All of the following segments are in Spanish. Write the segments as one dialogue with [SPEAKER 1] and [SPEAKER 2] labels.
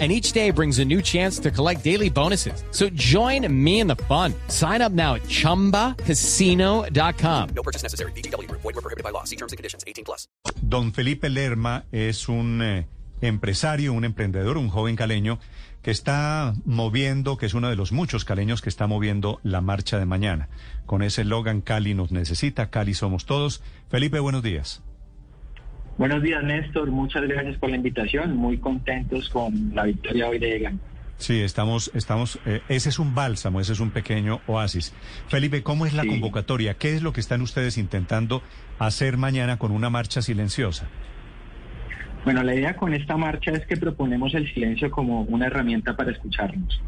[SPEAKER 1] And each day brings a new chance to collect daily bonuses. So join me in the fun. Sign up now at chumbacasino.com.
[SPEAKER 2] No purchase necessary. BGW. Void were prohibited by law. See terms and conditions. 18 plus.
[SPEAKER 3] Don Felipe Lerma es un eh, empresario, un emprendedor, un joven caleño que está moviendo, que es uno de los muchos caleños que está moviendo la marcha de mañana. Con ese Logan Cali nos necesita, Cali somos todos. Felipe, buenos días.
[SPEAKER 4] Buenos días, Néstor. Muchas gracias por la invitación. Muy contentos con la victoria hoy de Egan.
[SPEAKER 3] Sí, estamos, estamos, eh, ese es un bálsamo, ese es un pequeño oasis. Felipe, ¿cómo es la
[SPEAKER 4] Sí.
[SPEAKER 3] convocatoria? ¿Qué es lo que están ustedes intentando hacer mañana con una marcha silenciosa?
[SPEAKER 4] Bueno, la idea con esta marcha es que proponemos el silencio como una herramienta para escucharnos.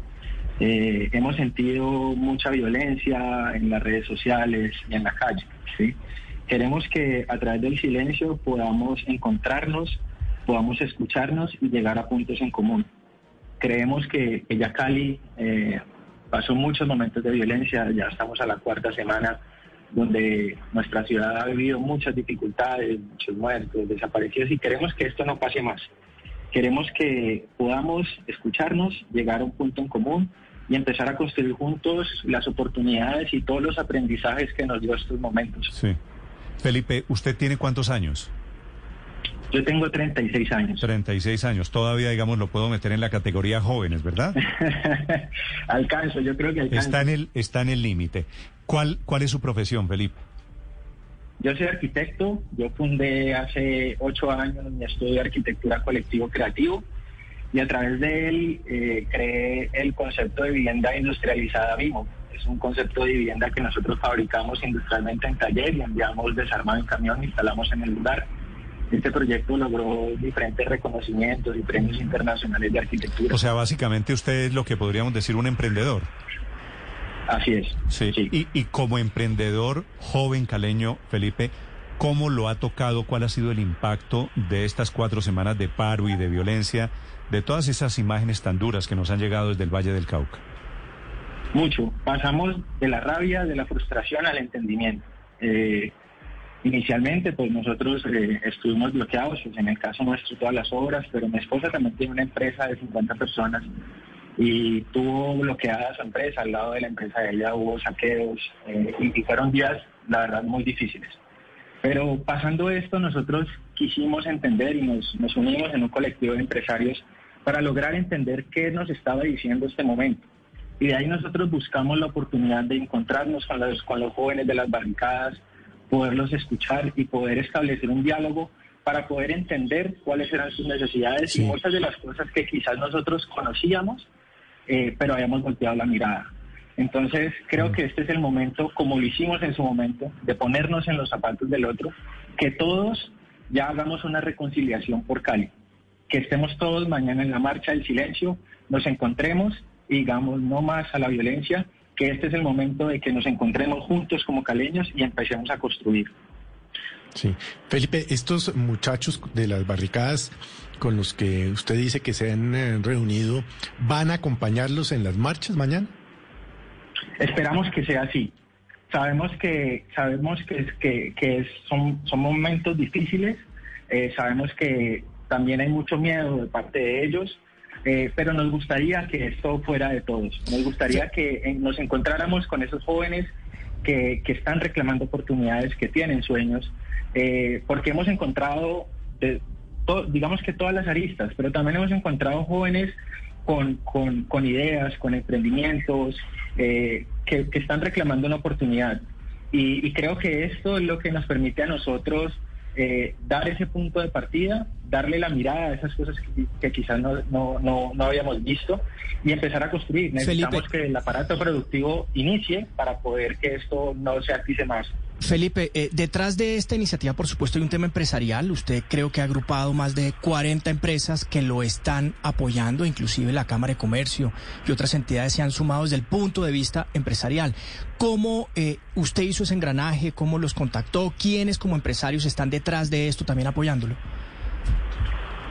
[SPEAKER 4] Eh, hemos sentido mucha violencia en las redes sociales y en la calle. ¿sí? Queremos que a través del silencio podamos encontrarnos, podamos escucharnos y llegar a puntos en común. Creemos que, que ya Cali eh, pasó muchos momentos de violencia, ya estamos a la cuarta semana donde nuestra ciudad ha vivido muchas dificultades, muchos muertos, desaparecidos y queremos que esto no pase más. Queremos que podamos escucharnos, llegar a un punto en común y empezar a construir juntos las oportunidades y todos los aprendizajes que nos dio estos momentos.
[SPEAKER 3] Sí. Felipe, ¿usted tiene cuántos años?
[SPEAKER 4] Yo tengo 36 años.
[SPEAKER 3] 36 años. Todavía, digamos, lo puedo meter en la categoría jóvenes, ¿verdad?
[SPEAKER 4] alcanzo, yo creo que alcanzo.
[SPEAKER 3] Está en el, está en el límite. ¿Cuál, ¿Cuál es su profesión, Felipe?
[SPEAKER 4] Yo soy arquitecto, yo fundé hace ocho años mi estudio de arquitectura colectivo creativo y a través de él eh, creé el concepto de vivienda industrializada Vimo. Es un concepto de vivienda que nosotros fabricamos industrialmente en taller y enviamos desarmado en camión e instalamos en el lugar. Este proyecto logró diferentes reconocimientos y premios internacionales de arquitectura.
[SPEAKER 3] O sea, básicamente usted es lo que podríamos decir un emprendedor.
[SPEAKER 4] Así es.
[SPEAKER 3] Sí. Y, y como emprendedor joven caleño, Felipe, ¿cómo lo ha tocado? ¿Cuál ha sido el impacto de estas cuatro semanas de paro y de violencia, de todas esas imágenes tan duras que nos han llegado desde el Valle del Cauca?
[SPEAKER 4] Mucho. Pasamos de la rabia, de la frustración al entendimiento. Eh, inicialmente, pues nosotros eh, estuvimos bloqueados, pues, en el caso nuestro todas las obras, pero mi esposa también tiene una empresa de 50 personas y tuvo bloqueada su empresa, al lado de la empresa de ella hubo saqueos eh, y, fueron días, la verdad, muy difíciles. Pero pasando esto, nosotros quisimos entender y nos, nos unimos en un colectivo de empresarios para lograr entender qué nos estaba diciendo este momento. Y de ahí nosotros buscamos la oportunidad de encontrarnos con los, con los jóvenes de las barricadas, poderlos escuchar y poder establecer un diálogo para poder entender cuáles eran sus necesidades
[SPEAKER 3] Sí.
[SPEAKER 4] y muchas de las cosas que quizás nosotros conocíamos, eh, pero habíamos volteado la mirada. Entonces, creo que este es el momento, como lo hicimos en su momento, de ponernos en los zapatos del otro, que todos ya hagamos una reconciliación por Cali, que estemos todos mañana en la marcha del silencio, nos encontremos y digamos no más a la violencia, que este es el momento de que nos encontremos juntos como caleños y empecemos a construir.
[SPEAKER 5] Sí. Felipe, estos muchachos de las barricadas con los que usted dice que se han eh, reunido, ¿van a acompañarlos en las marchas mañana?
[SPEAKER 4] Esperamos que sea así. Sabemos que sabemos que es- que, que es- son, son momentos difíciles. eh, sabemos que también hay mucho miedo de parte de ellos, eh, pero nos gustaría que esto fuera de todos. Nos gustaría que eh, nos encontráramos con esos jóvenes que, que están reclamando oportunidades, que tienen sueños, eh, porque hemos encontrado, to- digamos que todas las aristas, pero también hemos encontrado jóvenes con, con, con ideas, con emprendimientos, que, que están reclamando una oportunidad. Y, y creo que esto es lo que nos permite a nosotros eh, dar ese punto de partida, darle la mirada a esas cosas que, que quizás no, no, no, no habíamos visto y empezar a construir. Necesitamos
[SPEAKER 5] Felipe.
[SPEAKER 4] que el aparato productivo inicie para poder que esto no se atice más.
[SPEAKER 6] Felipe, eh, detrás de esta iniciativa, por supuesto, hay un tema empresarial. Usted creo que ha agrupado más de 40 empresas que lo están apoyando, inclusive la Cámara de Comercio y otras entidades se han sumado desde el punto de vista empresarial. ¿Cómo eh, usted hizo ese engranaje? ¿Cómo los contactó? ¿Quiénes como empresarios están detrás de esto también apoyándolo?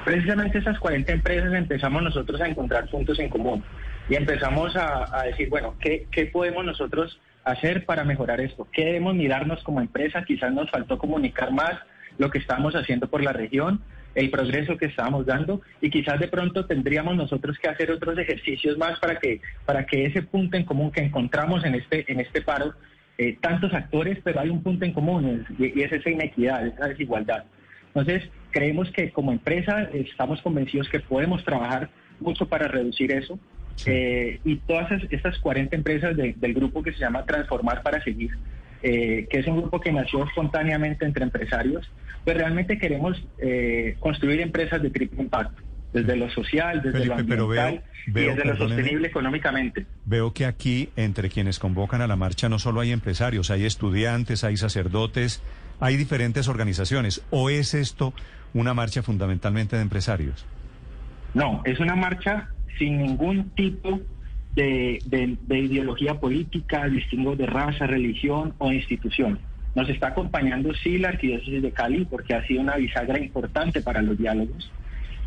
[SPEAKER 4] Precisamente esas 40 empresas empezamos nosotros a encontrar puntos en común y empezamos a, decir, bueno, ¿qué, ¿qué podemos nosotros hacer para mejorar esto? ¿Qué debemos mirarnos como empresa? Quizás nos faltó comunicar más lo que estamos haciendo por la región, el progreso que estábamos dando y quizás de pronto tendríamos nosotros que hacer otros ejercicios más para que, para que ese punto en común que encontramos en este, en este paro, eh, tantos actores, pero hay un punto en común y, y es esa inequidad, esa desigualdad. Entonces, creemos que como empresa estamos convencidos que podemos trabajar mucho para reducir eso. Eh, y todas estas 40 empresas del grupo que se llama Transformar para Seguir, eh, que es un grupo que nació espontáneamente entre empresarios, pues realmente queremos eh, construir empresas de triple impacto, desde lo social, desde lo ambiental y desde lo sostenible económicamente.
[SPEAKER 3] Veo que aquí, entre quienes convocan a la marcha, no solo hay empresarios, hay estudiantes, hay sacerdotes, hay diferentes organizaciones. ¿O es esto una marcha fundamentalmente de empresarios?
[SPEAKER 4] No, es una marcha sin ningún tipo de, ideología política, distingo de raza, religión o institución. Nos está acompañando sí la Arquidiócesis de Cali porque ha sido una bisagra importante para los diálogos,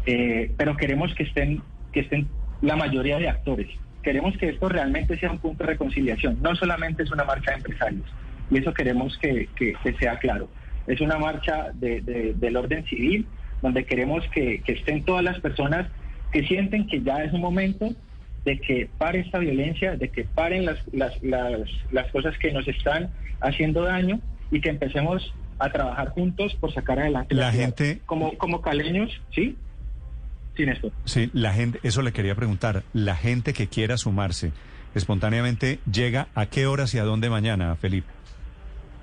[SPEAKER 4] eh, pero queremos que estén, que estén la mayoría de actores. Queremos que esto realmente sea un punto de reconciliación, no solamente es una marcha de empresarios, y eso queremos que, sea claro. Es una marcha del orden civil, donde queremos que estén todas las personas que sienten que ya es un momento de que pare esta violencia, de que paren las, las, las, las cosas que nos están haciendo daño y que empecemos a trabajar juntos por sacar adelante
[SPEAKER 3] la, gente
[SPEAKER 4] como como caleños, ¿sí? Sin esto.
[SPEAKER 3] Sí, la gente, eso le quería preguntar, la gente que quiera sumarse espontáneamente llega a qué horas y a dónde mañana, Felipe?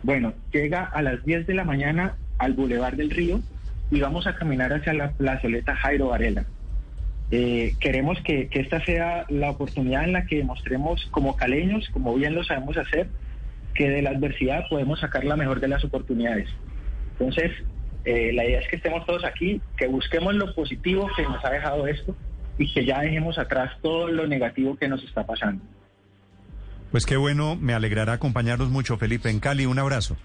[SPEAKER 4] Bueno, llega a las 10 de la mañana al Boulevard del Río y vamos a caminar hacia la plazoleta Jairo Varela. Eh, queremos que, esta sea la oportunidad en la que demostremos como caleños, como bien lo sabemos hacer, que de la adversidad podemos sacar la mejor de las oportunidades. Entonces, eh, la idea es que estemos todos aquí, que busquemos lo positivo que nos ha dejado esto y que ya dejemos atrás todo lo negativo que nos está pasando.
[SPEAKER 3] Pues qué bueno, me alegrará acompañarlos mucho, Felipe. En Cali, un abrazo.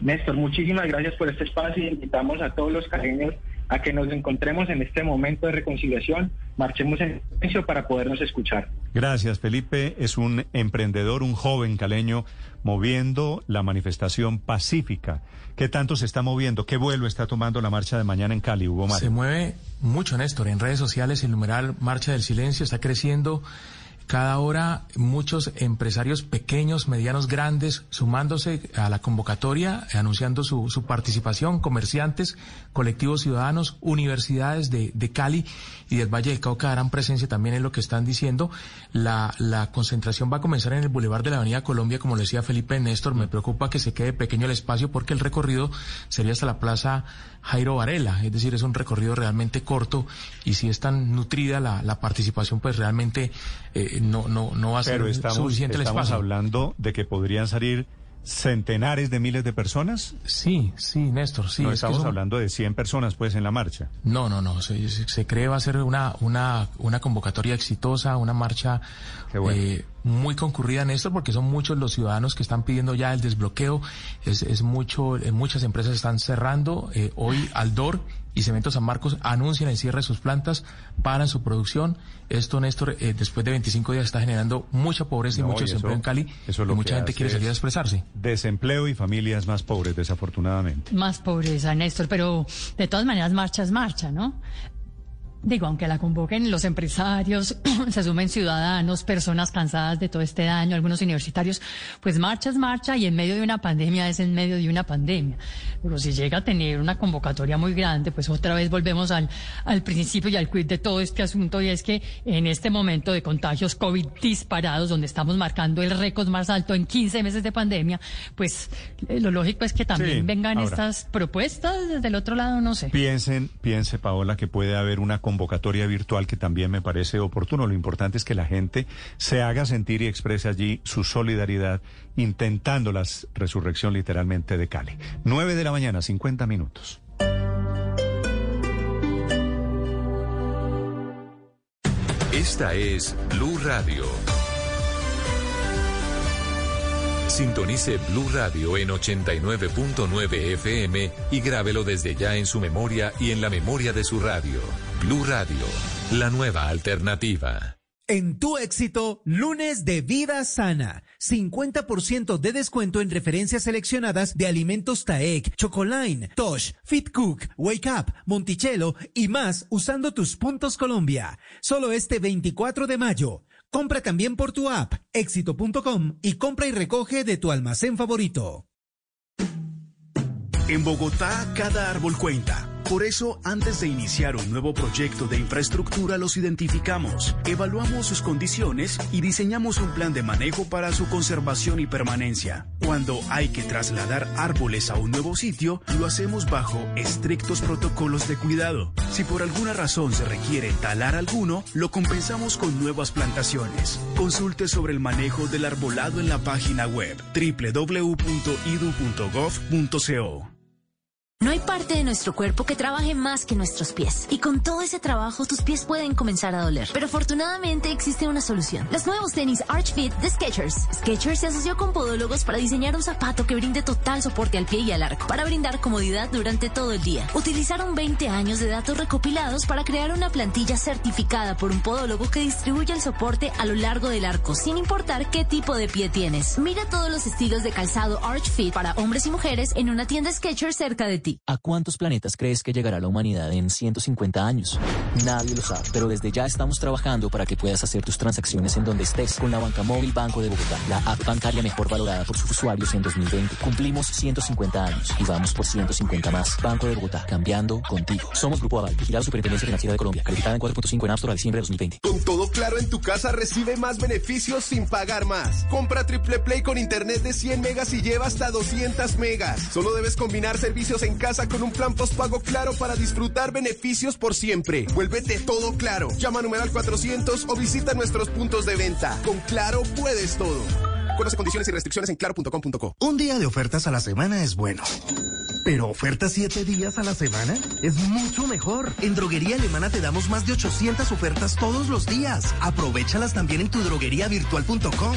[SPEAKER 4] Néstor, muchísimas gracias por este espacio y invitamos a todos los caleños a que nos encontremos en este momento de reconciliación, marchemos en silencio para podernos escuchar.
[SPEAKER 3] Gracias, Felipe. Es un emprendedor, un joven caleño, moviendo la manifestación pacífica. ¿Qué tanto se está moviendo? ¿Qué vuelo está tomando la marcha de mañana en Cali, Hugo
[SPEAKER 7] Se mueve mucho, Néstor. En redes sociales el numeral Marcha del Silencio está creciendo cada hora muchos empresarios pequeños, medianos, grandes, sumándose a la convocatoria, anunciando su, su participación, comerciantes, colectivos ciudadanos, universidades de, de, Cali y del Valle del Cauca darán presencia también en lo que están diciendo. La, la concentración va a comenzar en el Boulevard de la Avenida Colombia, como le decía Felipe Néstor, me preocupa que se quede pequeño el espacio porque el recorrido sería hasta la Plaza Jairo Varela, es decir, es un recorrido realmente corto y si es tan nutrida la, la participación, pues realmente... Eh, no, no, no va a ser suficiente el
[SPEAKER 3] espacio. Estamos hablando de que podrían salir centenares de miles de personas?
[SPEAKER 7] Sí, sí, Néstor, sí.
[SPEAKER 3] No estamos hablando de 100 personas, pues, en la marcha.
[SPEAKER 7] No, no, no. Se, se cree va a ser una, una, una convocatoria exitosa, una marcha eh, muy concurrida, Néstor, porque son muchos los ciudadanos que están pidiendo ya el desbloqueo. Es, es mucho, eh, muchas empresas están cerrando. Eh, hoy Aldor y Cemento San Marcos anuncian el cierre de sus plantas, paran su producción. Esto, Néstor, eh, después de 25 días está generando mucha pobreza y mucho desempleo en Cali. y mucha gente quiere salir a expresarse.
[SPEAKER 3] Desempleo y familias más pobres, desafortunadamente.
[SPEAKER 8] Más pobreza, Néstor, pero de todas maneras marcha es marcha, ¿no? Digo, aunque la convoquen los empresarios, se sumen ciudadanos, personas cansadas de todo este daño, algunos universitarios, pues marcha es marcha y en medio de una pandemia es en medio de una pandemia. Pero si llega a tener una convocatoria muy grande, pues otra vez volvemos al, al principio y al quid de todo este asunto y es que en este momento de contagios COVID disparados, donde estamos marcando el récord más alto en 15 meses de pandemia, pues eh, lo lógico es que también vengan estas propuestas desde el otro lado, no sé.
[SPEAKER 3] Piensen, piense Paola que puede haber una convocatoria virtual que también me parece oportuno. Lo importante es que la gente se haga sentir y exprese allí su solidaridad intentando la resurrección literalmente de Cali. 9 de la mañana, 50 minutos.
[SPEAKER 9] Esta es Blue Radio. Sintonice Blue Radio en 89.9 FM y grábelo desde ya en su memoria y en la memoria de su radio. Blue Radio, la nueva alternativa.
[SPEAKER 10] En tu éxito, lunes de vida sana. 50% de descuento en referencias seleccionadas de alimentos Taek, Chocoline, Tosh, Fit Cook, Wake Up, Monticello y más usando tus puntos Colombia. Solo este 24 de mayo. Compra también por tu app, éxito.com y compra y recoge de tu almacén favorito.
[SPEAKER 11] En Bogotá, cada árbol cuenta. Por eso, antes de iniciar un nuevo proyecto de infraestructura, los identificamos, evaluamos sus condiciones y diseñamos un plan de manejo para su conservación y permanencia. Cuando hay que trasladar árboles a un nuevo sitio, lo hacemos bajo estrictos protocolos de cuidado. Si por alguna razón se requiere talar alguno, lo compensamos con nuevas plantaciones. Consulte sobre el manejo del arbolado en la página web www.idu.gov.co.
[SPEAKER 12] No hay parte de nuestro cuerpo que trabaje más que nuestros pies. Y con todo ese trabajo, tus pies pueden comenzar a doler. Pero afortunadamente existe una solución. Los nuevos tenis Arch Fit de Skechers. Skechers se asoció con podólogos para diseñar un zapato que brinde total soporte al pie y al arco, para brindar comodidad durante todo el día. Utilizaron 20 años de datos recopilados para crear una plantilla certificada por un podólogo que distribuye el soporte a lo largo del arco, sin importar qué tipo de pie tienes. Mira todos los estilos de calzado Arch Fit para hombres y mujeres en una tienda Skechers cerca de ti.
[SPEAKER 13] ¿A cuántos planetas crees que llegará la humanidad en 150 años? Nadie lo sabe, pero desde ya estamos trabajando para que puedas hacer tus transacciones en donde estés con la banca móvil Banco de Bogotá, la app bancaria mejor valorada por sus usuarios en 2020. Cumplimos 150 años y vamos por 150 más. Banco de Bogotá, cambiando contigo. Somos Grupo Aval, vigilado Superintendencia Financiera de Colombia, calificada en 4.5 en App Store a diciembre de 2020.
[SPEAKER 14] Con todo claro en tu casa recibe más beneficios sin pagar más. Compra Triple Play con internet de 100 megas y lleva hasta 200 megas. Solo debes combinar servicios en casa con un plan postpago claro para disfrutar beneficios por siempre. Vuélvete todo claro. Llama a numeral 400 o visita nuestros puntos de venta. Con Claro puedes todo. Conoce condiciones y restricciones en claro.com.co.
[SPEAKER 15] Un día de ofertas a la semana es bueno. Pero ofertas siete días a la semana es mucho mejor. En Droguería Alemana te damos más de 800 ofertas todos los días. Aprovechalas también en tu drogueriavirtual.com.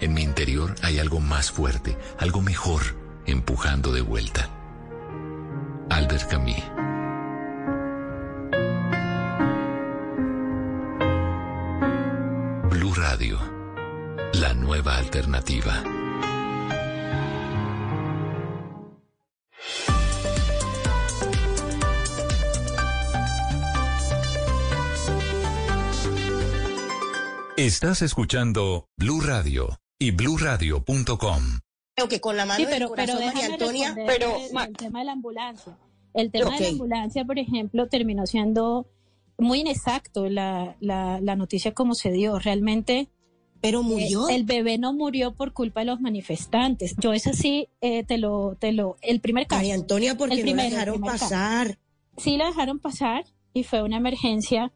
[SPEAKER 9] en mi interior hay algo más fuerte, algo mejor, empujando de vuelta. Albert Camus. Blue Radio, la nueva alternativa. Estás escuchando Blue Radio y bluradio.com.
[SPEAKER 16] Creo que con la mano
[SPEAKER 17] Sí, pero,
[SPEAKER 16] del
[SPEAKER 17] pero
[SPEAKER 16] corazón, María Antonia, pero
[SPEAKER 17] el, el tema de la ambulancia. El tema de la ambulancia, por ejemplo, terminó siendo muy inexacto la, la, la noticia como se dio. Realmente.
[SPEAKER 16] Pero murió.
[SPEAKER 17] el bebé no murió por culpa de los manifestantes. Yo es así, eh, te lo, te lo, el primer caso.
[SPEAKER 16] María Antonia, ¿por qué
[SPEAKER 17] el
[SPEAKER 16] no la dejaron
[SPEAKER 17] caso.
[SPEAKER 16] pasar?
[SPEAKER 17] Sí la dejaron pasar y fue una emergencia.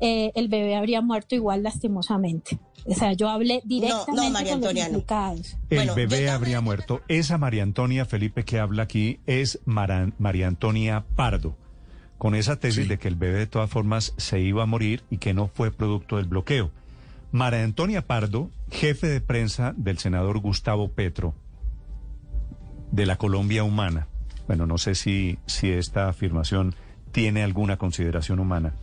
[SPEAKER 17] Eh, el bebé habría muerto igual lastimosamente. O sea, yo hablé directamente
[SPEAKER 16] María
[SPEAKER 17] con los
[SPEAKER 16] Antonia,
[SPEAKER 17] implicados.
[SPEAKER 3] El bebé habría muerto. Esa María Antonia Felipe que habla aquí es Mara- María Antonia Pardo, con esa tesis de que el bebé de todas formas se iba a morir y que no fue producto del bloqueo. María Antonia Pardo, jefe de prensa del senador Gustavo Petro, de la Colombia Humana. Bueno, no sé si, si esta afirmación tiene alguna consideración humana.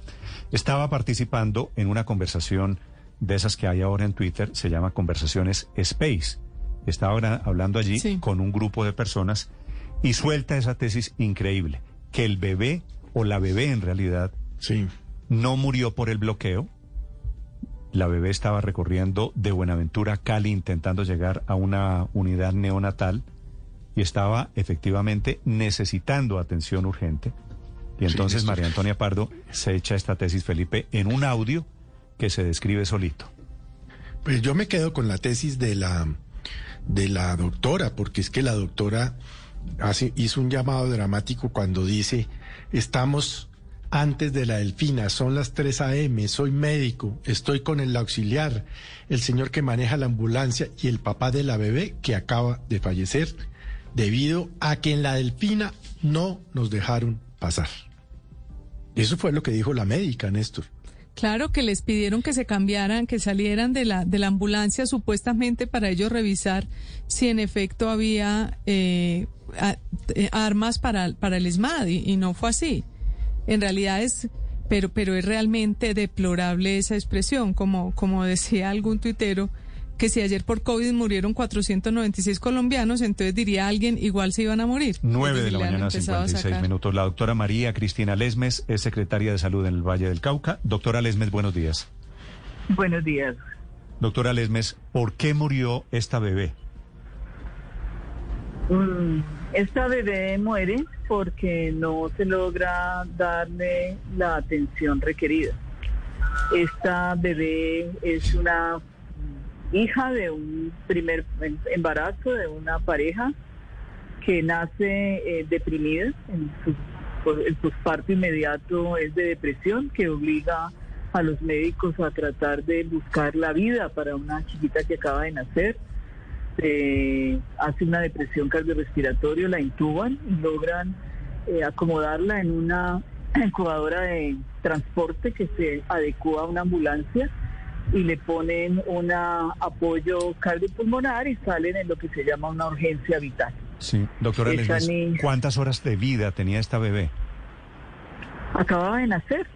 [SPEAKER 3] Estaba participando en una conversación de esas que hay ahora en Twitter, se llama Conversaciones Space. estaba hablando allí
[SPEAKER 18] Sí.
[SPEAKER 3] con un grupo de personas y suelta esa tesis increíble, que el bebé o la bebé en realidad no murió por el bloqueo. La bebé estaba recorriendo de Buenaventura a Cali intentando llegar a una unidad neonatal y estaba efectivamente necesitando atención urgente. Y entonces María Antonia Pardo se echa esta tesis, Felipe, en un audio que se describe solito.
[SPEAKER 5] Pues yo me quedo con la tesis de la, de la doctora, porque es que la doctora hace, hizo un llamado dramático cuando dice, estamos antes de la delfina, son las 3 a.m., soy médico, estoy con el auxiliar, el señor que maneja la ambulancia y el papá de la bebé que acaba de fallecer debido a que en la delfina no nos dejaron pasar. Eso fue lo que dijo la médica, Néstor.
[SPEAKER 18] Claro que les pidieron que se cambiaran, que salieran de la, de la ambulancia supuestamente para ellos revisar si en efecto había eh, eh, armas para, para el ESMAD y, y no fue así. En realidad es, pero, pero es realmente deplorable esa expresión, como, como decía algún tuitero, que si ayer por COVID murieron 496 colombianos, entonces diría alguien, igual se iban a morir.
[SPEAKER 3] 9 de la mañana,
[SPEAKER 18] empezado a
[SPEAKER 3] 56
[SPEAKER 18] sacar.
[SPEAKER 3] minutos. La doctora María Cristina Lesmes es secretaria de Salud en el Valle del Cauca. Doctora Lesmes, buenos días.
[SPEAKER 19] Buenos días.
[SPEAKER 3] Doctora Lesmes, ¿por qué murió esta bebé?
[SPEAKER 19] Mm, Esta bebé muere porque no se logra darle la atención requerida. Esta bebé es una hija de un primer em- embarazo de una pareja que nace eh, deprimida. En su, el posparto inmediato es de depresión que obliga a los médicos a tratar de buscar la vida para una chiquita que acaba de nacer. Eh, hace una depresión cardiorrespiratoria, la intuban y logran eh, acomodarla en una incubadora de transporte que se adecua a una ambulancia y le ponen un apoyo cardiopulmonar y salen en lo que se llama una urgencia vital.
[SPEAKER 3] Sí, doctora Lesmes, ¿cuántas horas de vida tenía esta bebé?
[SPEAKER 19] Acababa de nacer.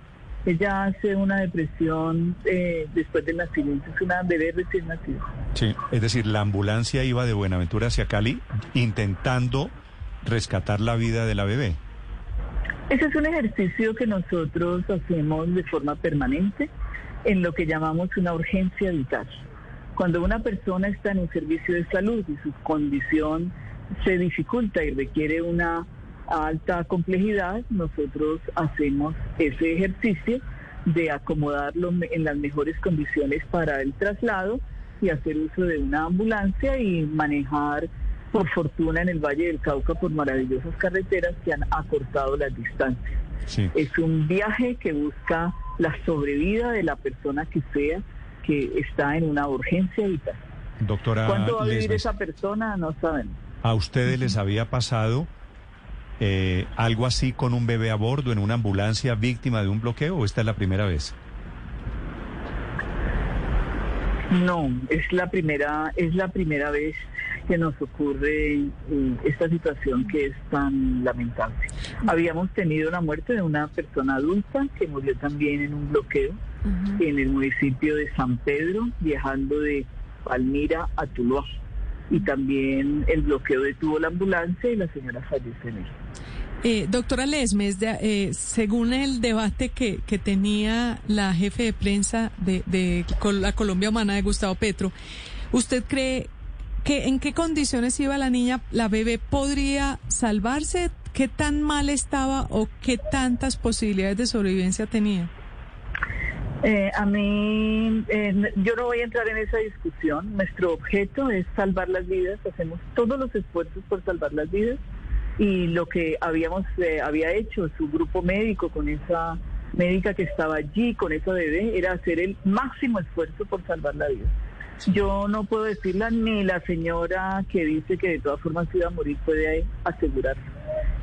[SPEAKER 19] Ella hace una depresión eh, después del nacimiento. Es una bebé recién nacida.
[SPEAKER 3] Sí, es decir, la ambulancia iba de Buenaventura hacia Cali intentando rescatar la vida de la bebé.
[SPEAKER 19] Ese es un ejercicio que nosotros hacemos de forma permanente en lo que llamamos una urgencia vital. Cuando una persona está en un servicio de salud y su condición se dificulta y requiere una alta complejidad, nosotros hacemos ese ejercicio de acomodarlo en las mejores condiciones para el traslado y hacer uso de una ambulancia y manejar, por fortuna, en el Valle del Cauca por maravillosas carreteras que han acortado las distancias.
[SPEAKER 3] Sí.
[SPEAKER 19] Es un viaje que busca la sobrevida de la persona que sea que está en una urgencia vital.
[SPEAKER 3] Doctora
[SPEAKER 19] ¿Cuánto va a vivir esa persona? No sabemos.
[SPEAKER 3] ¿a ustedes les había pasado eh, algo así con un bebé a bordo en una ambulancia víctima de un bloqueo o esta es la primera vez?
[SPEAKER 19] No, es la primera, es la primera vez que nos ocurre esta situación que es tan lamentable. Habíamos tenido la muerte de una persona adulta que murió también en un bloqueo en el municipio de San Pedro, viajando de Palmira a Tuluá. Y también el bloqueo detuvo la ambulancia y la señora falleció en él.
[SPEAKER 18] Eh, doctora Lesmes, de- eh, según el debate que, que tenía la jefe de prensa de, de la Colombia Humana de Gustavo Petro, ¿usted cree en qué condiciones iba la niña, la bebé podría salvarse? ¿Qué tan mal estaba o qué tantas posibilidades de sobrevivencia tenía?
[SPEAKER 19] Eh, a mí, yo no voy a entrar en esa discusión. Nuestro objeto es salvar las vidas. Hacemos todos los esfuerzos por salvar las vidas. Y lo que habíamos eh, había hecho su grupo médico con esa médica que estaba allí, con esa bebé, era hacer el máximo esfuerzo por salvar la vida. Yo no puedo decirla ni la señora que dice que de todas formas iba a morir puede asegurarlo.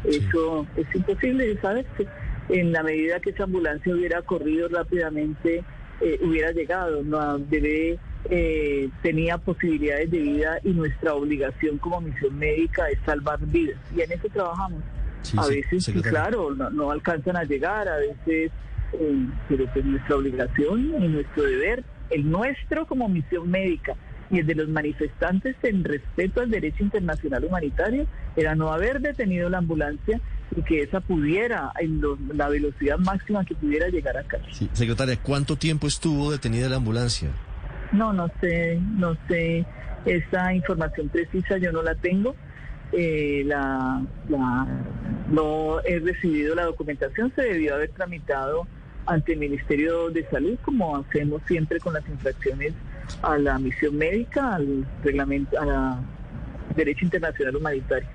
[SPEAKER 19] Eso es imposible de saberse. En la medida que esa ambulancia hubiera corrido rápidamente, eh, hubiera llegado. La bebé eh, tenía posibilidades de vida y nuestra obligación como misión médica es salvar vidas. Y en eso trabajamos.
[SPEAKER 20] Sí,
[SPEAKER 19] a veces, sí, claro, no, no alcanzan a llegar, a veces, eh, pero pues nuestra obligación y nuestro deber, el nuestro como misión médica y el de los manifestantes en respeto al derecho internacional humanitario era no haber detenido la ambulancia y que esa pudiera, en lo- la velocidad máxima que pudiera llegar acá.
[SPEAKER 20] Sí, secretaria, ¿cuánto tiempo estuvo detenida la ambulancia?
[SPEAKER 19] No, no sé, no sé, esa información precisa yo no la tengo. Eh, la, la- no he recibido la documentación, se debió haber tramitado ante el Ministerio de Salud, como hacemos siempre con las infracciones a la misión médica, al reglamento, a derecho internacional humanitario.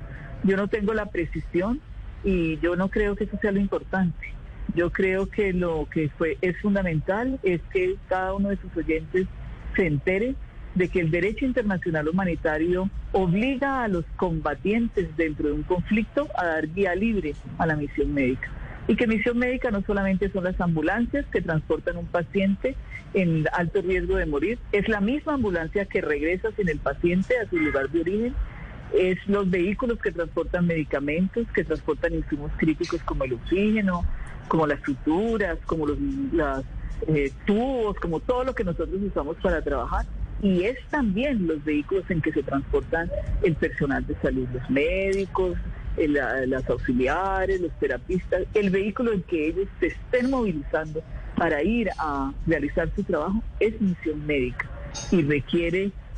[SPEAKER 19] Yo no tengo la precisión y yo no creo que eso sea lo importante. Yo creo que lo que fue es fundamental es que cada uno de sus oyentes se entere de que el derecho internacional humanitario obliga a los combatientes dentro de un conflicto a dar guía libre a la misión médica. Y que misión médica no solamente son las ambulancias que transportan un paciente en alto riesgo de morir, es la misma ambulancia que regresa sin el paciente a su lugar de origen, es los vehículos que transportan medicamentos, que transportan insumos críticos como el oxígeno, como las suturas, como los las, eh, tubos, como todo lo que nosotros usamos para trabajar. Y es también los vehículos en que se transportan el personal de salud, los médicos, el- la- las auxiliares, los terapistas, el vehículo en que ellos se estén movilizando para ir a realizar su trabajo es misión médica y requiere